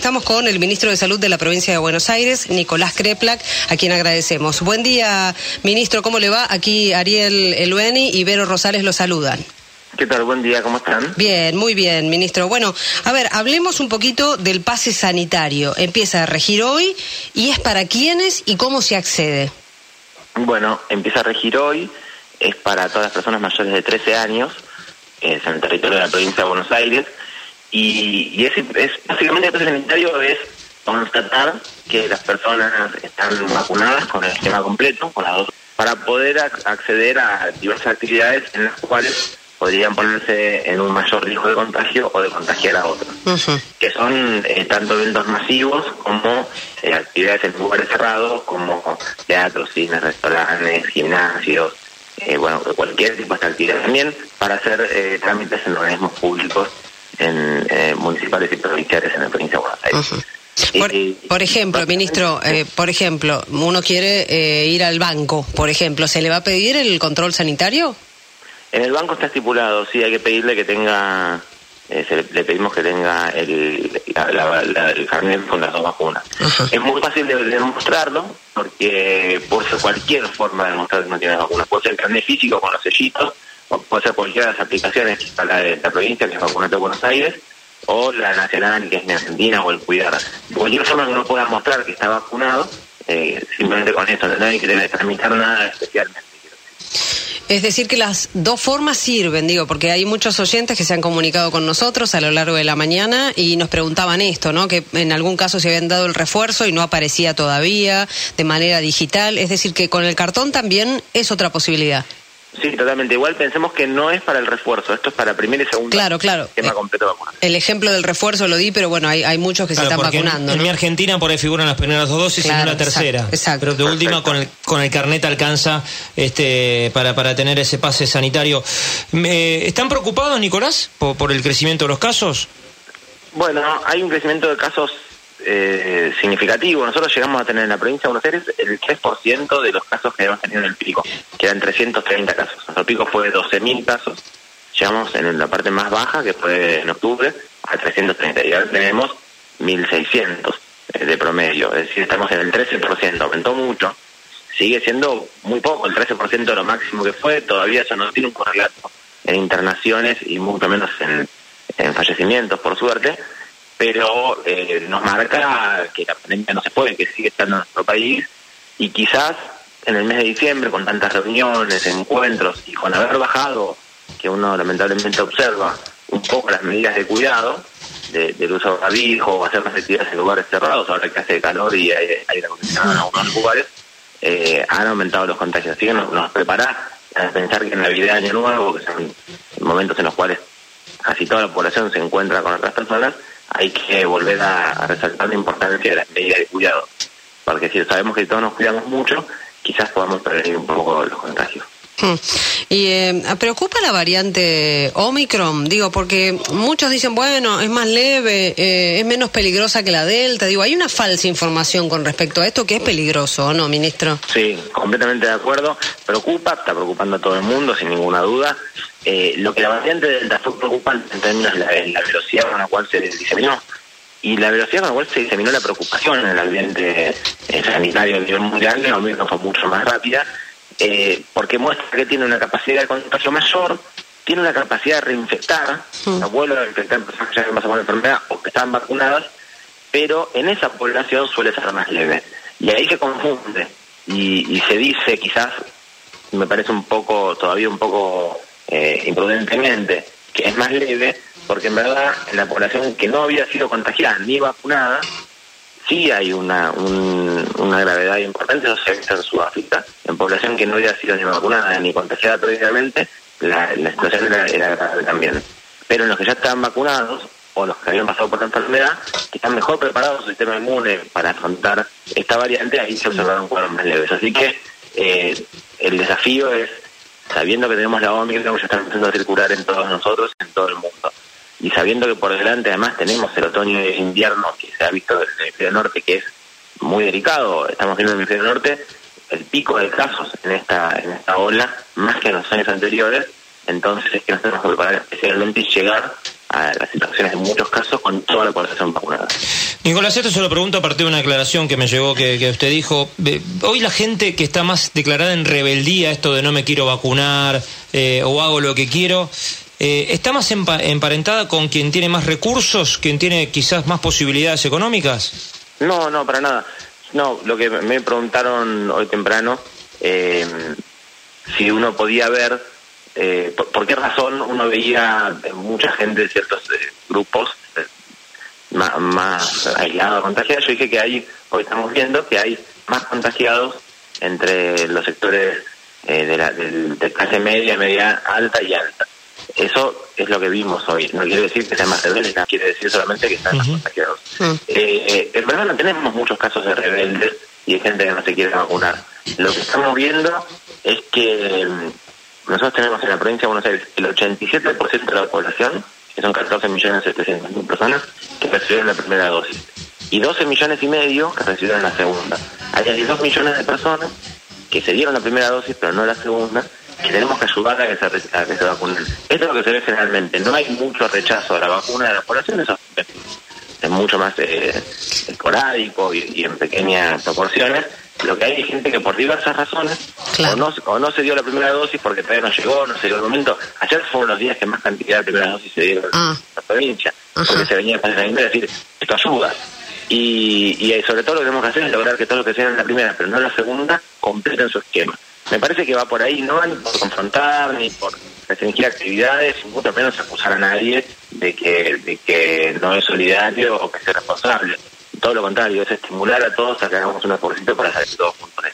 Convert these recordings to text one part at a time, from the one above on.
estamos con el ministro de Salud de la provincia de Buenos Aires, Nicolás Kreplak, a quien agradecemos. Buen día, ministro, ¿cómo le va? Aquí Ariel Elueni y Vero Rosales lo saludan. ¿Qué tal? Buen día, ¿cómo están? Bien, muy bien, ministro. Bueno, a ver, hablemos un poquito del pase sanitario. Empieza a regir hoy y es para quiénes y cómo se accede. Bueno, empieza a regir hoy, es para todas las personas mayores de 13 años, es en el territorio de la provincia de Buenos Aires, y, es, básicamente el sanitario es constatar que las personas están vacunadas con el esquema completo, con las dos, para poder acceder a diversas actividades en las cuales podrían ponerse en un mayor riesgo de contagio o de contagiar a otros, que son eh, tanto eventos masivos como eh, actividades en lugares cerrados, como teatros, cines, restaurantes, gimnasios, eh, bueno, cualquier tipo de actividad también, para hacer trámites en organismos públicos, en municipales y provinciales en la provincia de Buenos Aires. Por, ejemplo, ministro, por ejemplo, uno quiere ir al banco, por ejemplo, ¿se le va a pedir el control sanitario? En el banco está estipulado, sí, hay que pedirle que tenga, eh, le pedimos que tenga el, el carnet con las dos vacunas. Es muy fácil de, demostrarlo, porque puede ser cualquier forma de demostrar que no tiene vacunas. Puede ser el carnet físico con los sellitos, puede ser cualquiera de las aplicaciones, está la de la provincia, que es Vacunate de Buenos Aires, o la nacional, que es en Argentina, o el Cuidar. De cualquier forma que uno pueda mostrar que está vacunado, eh, simplemente con eso, no hay que tramitar nada especialmente. Es decir, que las dos formas sirven, digo, porque hay muchos oyentes que se han comunicado con nosotros a lo largo de la mañana y nos preguntaban esto, ¿no? Que en algún caso se habían dado el refuerzo y no aparecía todavía de manera digital. Es decir, que con el cartón también es otra posibilidad. Sí, totalmente. Igual pensemos que no es para el refuerzo, esto es para primer y segundo claro, claro. esquema completo de vacunación. El ejemplo del refuerzo lo di, pero bueno, hay, hay muchos que se están vacunando. En, mi Argentina por ahí figuran las primeras dos dosis y no la tercera. Exacto, Pero de última con el, con el carnet alcanza este para, para tener ese pase sanitario. ¿Están preocupados, Nicolás, por, por el crecimiento de los casos? Bueno, hay un crecimiento de casos eh, significativo. Nosotros llegamos a tener en la provincia de Buenos Aires el 3% de los casos que habíamos tenido en el pico, que eran 330 casos. Nuestro pico fue de 12.000 casos. Llegamos en la parte más baja, que fue en octubre, a 330. Y ahora tenemos 1.600 eh, de promedio. Es decir, estamos en el 13%, aumentó mucho. Sigue siendo muy poco, el 13% de lo máximo que fue. Todavía eso no tiene un correlato en internaciones y mucho menos en fallecimientos, por suerte pero eh, nos marca que la pandemia no se puede, que sigue estando en nuestro país y quizás en el mes de diciembre con tantas reuniones, encuentros y con haber bajado, que uno lamentablemente observa, un poco las medidas de cuidado, del uso de barbijo hacer más actividades en lugares cerrados, ahora que hace calor y hay aire acondicionado en algunos lugares, eh, han aumentado los contagios. Así que nos, prepara a pensar que en Navidad Año Nuevo, que son momentos en los cuales casi toda la población se encuentra con otras personas, hay que volver a, resaltar la importancia de las medidas de cuidado, porque si sabemos que todos nos cuidamos mucho, quizás podamos prevenir un poco los contagios. Hmm. ¿Y eh, preocupa la variante Omicron? Digo, porque muchos dicen, bueno, es más leve, eh, es menos peligrosa que la Delta. Digo, hay una falsa información con respecto a esto que es peligroso, ¿o no, ministro? Sí, completamente de acuerdo. Preocupa, está preocupando a todo el mundo, sin ninguna duda. Eh, lo que la variante Delta fue preocupante en términos de la, velocidad con la cual se diseminó y la velocidad con la cual se diseminó la preocupación en el ambiente eh, sanitario a nivel mundial, la fue mucho más rápida, eh, porque muestra que tiene una capacidad de contagio mayor, tiene una capacidad de reinfectar, mm. vuelve a infectar personas que ya han pasado por la enfermedad o que están vacunadas, pero en esa población suele ser más leve. Y ahí se confunde y, y se dice, quizás, me parece un poco, todavía un poco eh, imprudentemente, que es más leve, porque en verdad en la población que no había sido contagiada ni vacunada, sí hay una, una gravedad importante, eso se ha visto en Sudáfrica. En población que no había sido ni vacunada ni contagiada previamente, la, situación era, grave también. Pero en los que ya estaban vacunados, o los que habían pasado por la enfermedad, que están mejor preparados su sistema inmune para afrontar esta variante, ahí se observaron cuadros más leves. Así que eh, el desafío es sabiendo que tenemos la Omicron que ya está empezando a circular en todos nosotros, en todo el mundo, y sabiendo que por delante además tenemos el otoño y el invierno que se ha visto en el hemisferio norte, que es muy delicado, estamos viendo en el hemisferio norte el pico de casos en esta, en esta ola, más que en los años anteriores, entonces es que nos tenemos que preparar especialmente y llegar a las situaciones en muchos casos con toda la población vacunada. Nicolás, esto se lo pregunto a partir de una aclaración que me llegó que, usted dijo. Hoy la gente que está más declarada en rebeldía, esto de no me quiero vacunar eh, o hago lo que quiero, eh, ¿está más emparentada con quien tiene más recursos, quien tiene quizás más posibilidades económicas? No, no, para nada. No, lo que me preguntaron hoy temprano, eh, si uno podía ver eh, por, qué razón uno veía mucha gente de ciertos eh, grupos eh, más, aislados, contagiados. Yo dije que hay, hoy estamos viendo que hay más contagiados entre los sectores de, la, de, clase media, media alta y alta. Eso es lo que vimos hoy. No quiere decir que sean más rebeldes, quiere decir solamente que están más contagiados. en verdad no tenemos muchos casos de rebeldes y de gente que no se quiere vacunar. Lo que estamos viendo es que nosotros tenemos en la provincia de Buenos Aires el 87% de la población, que son 14 millones personas, que recibieron la primera dosis. Y 12 millones y medio que recibieron la segunda. Hay 2 millones de personas que se dieron la primera dosis, pero no la segunda, que tenemos que ayudar a que se, a que se vacunen. Esto es lo que se ve generalmente. No hay mucho rechazo a la vacuna de la población, eso es mucho más eh, esporádico y en pequeñas proporciones, lo que hay es gente que por diversas razones o, no, o no se dio la primera dosis porque todavía no llegó, no se dio el momento. Ayer fueron los días que más cantidad de primeras dosis se dieron en ah. la provincia, porque se venía a decir, esto ayuda. Y, y sobre todo lo que tenemos que hacer es lograr que todos los que se en la primera, pero no en la segunda, completen su esquema. Me parece que va por ahí, no van por confrontar ni por restringir actividades, mucho menos acusar a nadie de que, de que no es solidario o que sea responsable todo lo contrario, es estimular a todos a que hagamos un esfuerzo para salir todos juntos.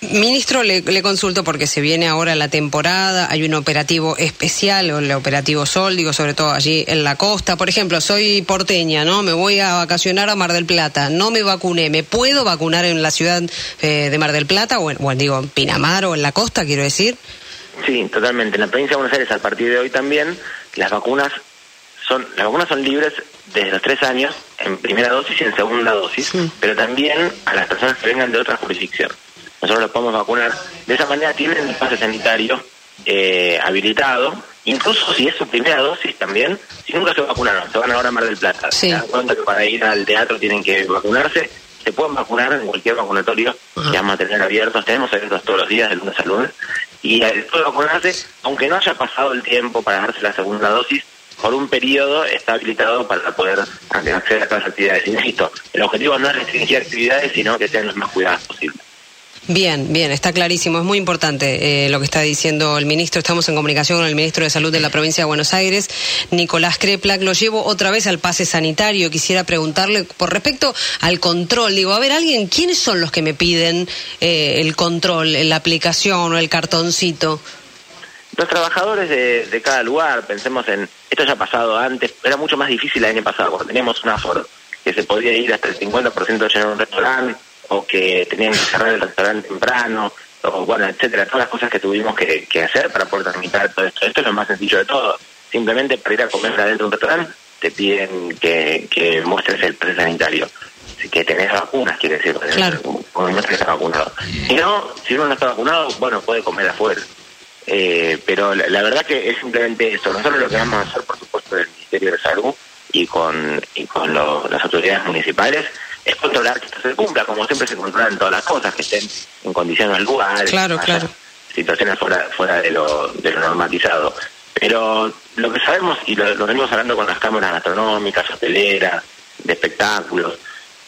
Ministro, le, consulto porque se viene ahora la temporada, hay un operativo especial, o el operativo Sol, digo, sobre todo allí en la costa. Por ejemplo, soy porteña, ¿no? Me voy a vacacionar a Mar del Plata, no me vacuné, ¿me puedo vacunar en la ciudad eh, de Mar del Plata o, en, o digo, en Pinamar o en la costa, quiero decir? Sí, totalmente. En la provincia de Buenos Aires, a partir de hoy también, las vacunas son, las vacunas son libres desde los tres años en primera dosis y en segunda dosis, pero también a las personas que vengan de otra jurisdicción. Nosotros los podemos vacunar. De esa manera tienen el pase sanitario eh, habilitado, incluso si es su primera dosis también, si nunca se vacunaron, se van ahora a Mar del Plata. Se dan cuenta que para ir al teatro tienen que vacunarse, se pueden vacunar en cualquier vacunatorio que vamos a tener abiertos, tenemos abiertos todos los días, de lunes a lunes, y puede vacunarse, aunque no haya pasado el tiempo para darse la segunda dosis, por un periodo está habilitado para poder acceder a todas las actividades. Insisto, el objetivo no es restringir actividades, sino que sean los más cuidadas posibles. Bien, bien, está clarísimo. Es muy importante eh, lo que está diciendo el ministro. Estamos en comunicación con el ministro de Salud de la provincia de Buenos Aires, Nicolás Kreplak. Lo llevo otra vez al pase sanitario. Quisiera preguntarle por respecto al control. Digo, a ver, alguien, ¿quiénes son los que me piden eh, el control, la aplicación o el cartoncito? Los trabajadores de, cada lugar, pensemos en, esto ya ha pasado antes, era mucho más difícil el año pasado, cuando teníamos un aforo que se podía ir hasta el 50% de llenar un restaurante, o que tenían que cerrar el restaurante temprano, o bueno, etcétera, todas las cosas que tuvimos que, hacer para poder tramitar todo esto. Esto es lo más sencillo de todo. Simplemente para ir a comer adentro de un restaurante te piden que, muestres el pre sanitario que tenés vacunas, quiere decir, claro. que está vacunado. Si no, si uno no está vacunado, bueno, puede comer afuera. Eh, pero la, verdad que es simplemente eso. Nosotros lo que vamos a hacer, por supuesto, del Ministerio de Salud y con, y con las autoridades municipales es controlar que esto se cumpla, como siempre se controlan todas las cosas, que estén en condiciones claro, claro. situaciones fuera, fuera de, lo, de lo normatizado. Pero lo que sabemos, y lo, venimos hablando con las cámaras gastronómicas, hoteleras, de espectáculos,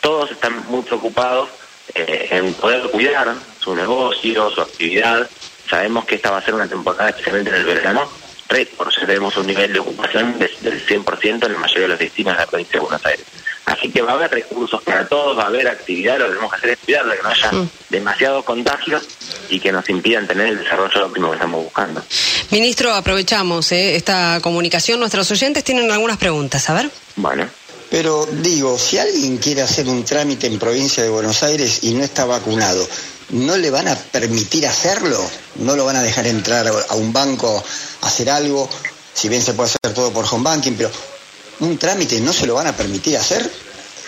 todos están muy preocupados eh, en poder cuidar su negocio, su actividad, Sabemos que esta va a ser una temporada, especialmente en el verano, récord. Tenemos un nivel de ocupación del 100% en la mayoría de los destinos de la provincia de Buenos Aires. Así que va a haber recursos para todos, va a haber actividad, lo que tenemos que hacer es cuidar de que no haya mm. demasiados contagios y que nos impidan tener el desarrollo óptimo que estamos buscando. Ministro, aprovechamos eh, esta comunicación. Nuestros oyentes tienen algunas preguntas, a ver. Bueno. Pero digo, si alguien quiere hacer un trámite en provincia de Buenos Aires y no está vacunado, no le van a permitir hacerlo, no lo van a dejar entrar a un banco a hacer algo, si bien se puede hacer todo por home banking, pero un trámite no se lo van a permitir hacer.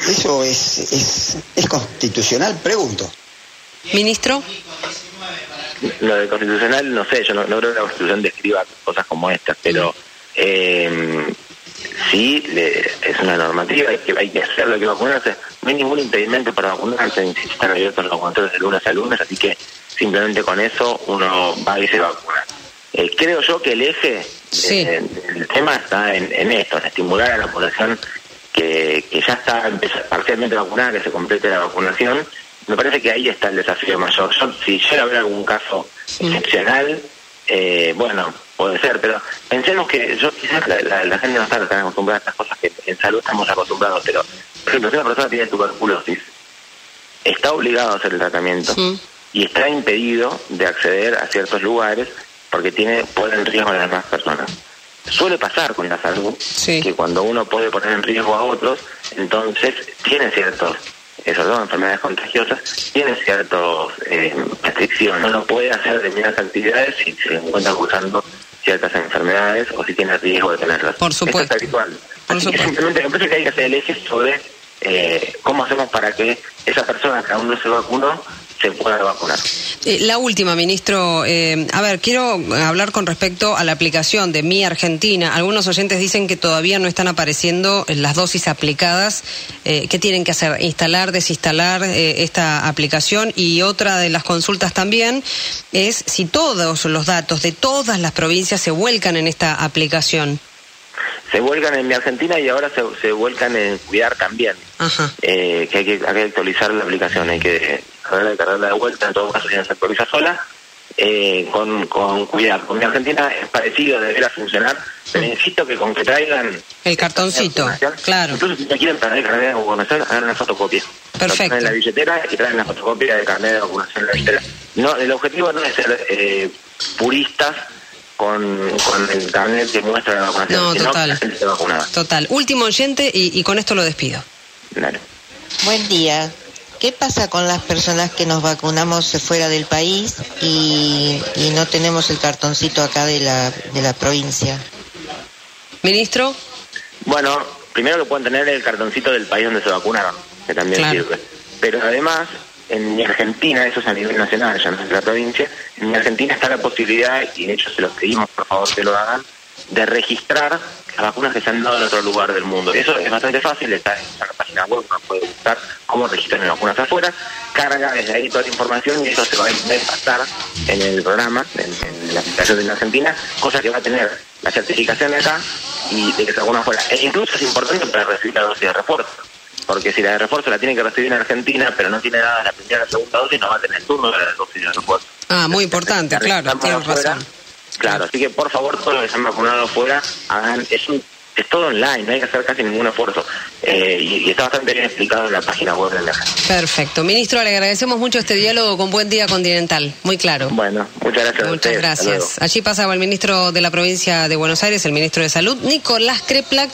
¿Eso es, es, constitucional? Pregunto. Ministro. Lo de constitucional, no sé, yo no, creo que la constitución describa cosas como estas, pero eh, sí es una normativa, hay que, hay que hacerlo, hay que vacunarse. No hay ningún impedimento para vacunarse, están abiertos los vacunatorios de lunes a lunes, así que simplemente con eso uno va y se vacuna. Eh, creo yo que el eje del tema está en, esto, en estimular a la población que, que ya está parcialmente vacunada, que se complete la vacunación. Me parece que ahí está el desafío mayor. si llega a haber algún caso excepcional, eh, bueno, puede ser, pero pensemos que yo quizás la, gente no está tan acostumbrada a estas cosas que en salud estamos acostumbrados, pero por ejemplo, si una persona tiene tuberculosis, está obligado a hacer el tratamiento y está impedido de acceder a ciertos lugares porque tiene pone en riesgo a las demás personas. Suele pasar con la salud que cuando uno puede poner en riesgo a otros, entonces tiene ciertos sobre todo enfermedades contagiosas, tiene ciertas eh, restricciones. No lo puede hacer determinadas actividades si se encuentra usando ciertas enfermedades o si tiene riesgo de tenerlas. Por supuesto. es habitual. Así que simplemente me parece que hay que hacer el eje sobre eh, cómo hacemos para que esa persona que aún no se vacunó se pueda vacunar. Eh, la última, ministro. Eh, a ver, quiero hablar con respecto a la aplicación de Mi Argentina. Algunos oyentes dicen que todavía no están apareciendo las dosis aplicadas. Eh, ¿Qué tienen que hacer? ¿Instalar, desinstalar esta aplicación? Y otra de las consultas también es si todos los datos de todas las provincias se vuelcan en esta aplicación se vuelcan en mi Argentina y ahora se, se vuelcan en Cuidar también. Eh, que, hay que hay que actualizar la aplicación, hay que cargarla de vuelta, en todo caso no se actualiza sola. Eh, con, con Cuidar. Con mi Argentina es parecido, deberá funcionar, pero insisto que con que traigan... El cartoncito, claro. Incluso si te quieren traer el carnet de vacunación, hagan una fotocopia. Perfecto. En la billetera y traen la fotocopia del carnet de vacunación en la billetera. No, el objetivo no es ser eh, puristas con, con el carnet que muestra la vacunación. No, total. Total. Último oyente y, con esto lo despido. Buen día. ¿Qué pasa con las personas que nos vacunamos fuera del país y, y no tenemos el cartoncito acá de la, de la provincia? Ministro. Bueno, primero que pueden tener el cartoncito del país donde se vacunaron, que también sirve. Pero además, en mi Argentina, eso es a nivel nacional, ya no es la provincia, en mi Argentina está la posibilidad, y de hecho se los pedimos por favor que lo hagan, de registrar vacunas que se han dado en otro lugar del mundo. Eso es bastante fácil, está en la página web, uno puede buscar cómo registrar las vacunas afuera, carga desde ahí toda la información y eso se va a pasar en el programa, en, la aplicación de la Argentina, cosa que va a tener la certificación de acá y de que se vacuna afuera. E incluso es importante para recibir la dosis de refuerzo porque si la de refuerzo la tiene que recibir en Argentina, pero no tiene nada la primera o la segunda dosis, no va a tener el turno de la dosis de refuerzo. Ah, muy importante, claro, tienes razón. Claro, así que por favor, todos los que se han vacunado fuera, hagan, es es todo online, no hay que hacer casi ningún esfuerzo. Eh, y, está bastante bien explicado en la página web de la Perfecto. Ministro, le agradecemos mucho este diálogo con Buen Día Continental, muy claro. Bueno, muchas gracias. Muchas gracias. Allí pasaba el ministro de la provincia de Buenos Aires, el ministro de Salud, Nicolás Kreplak.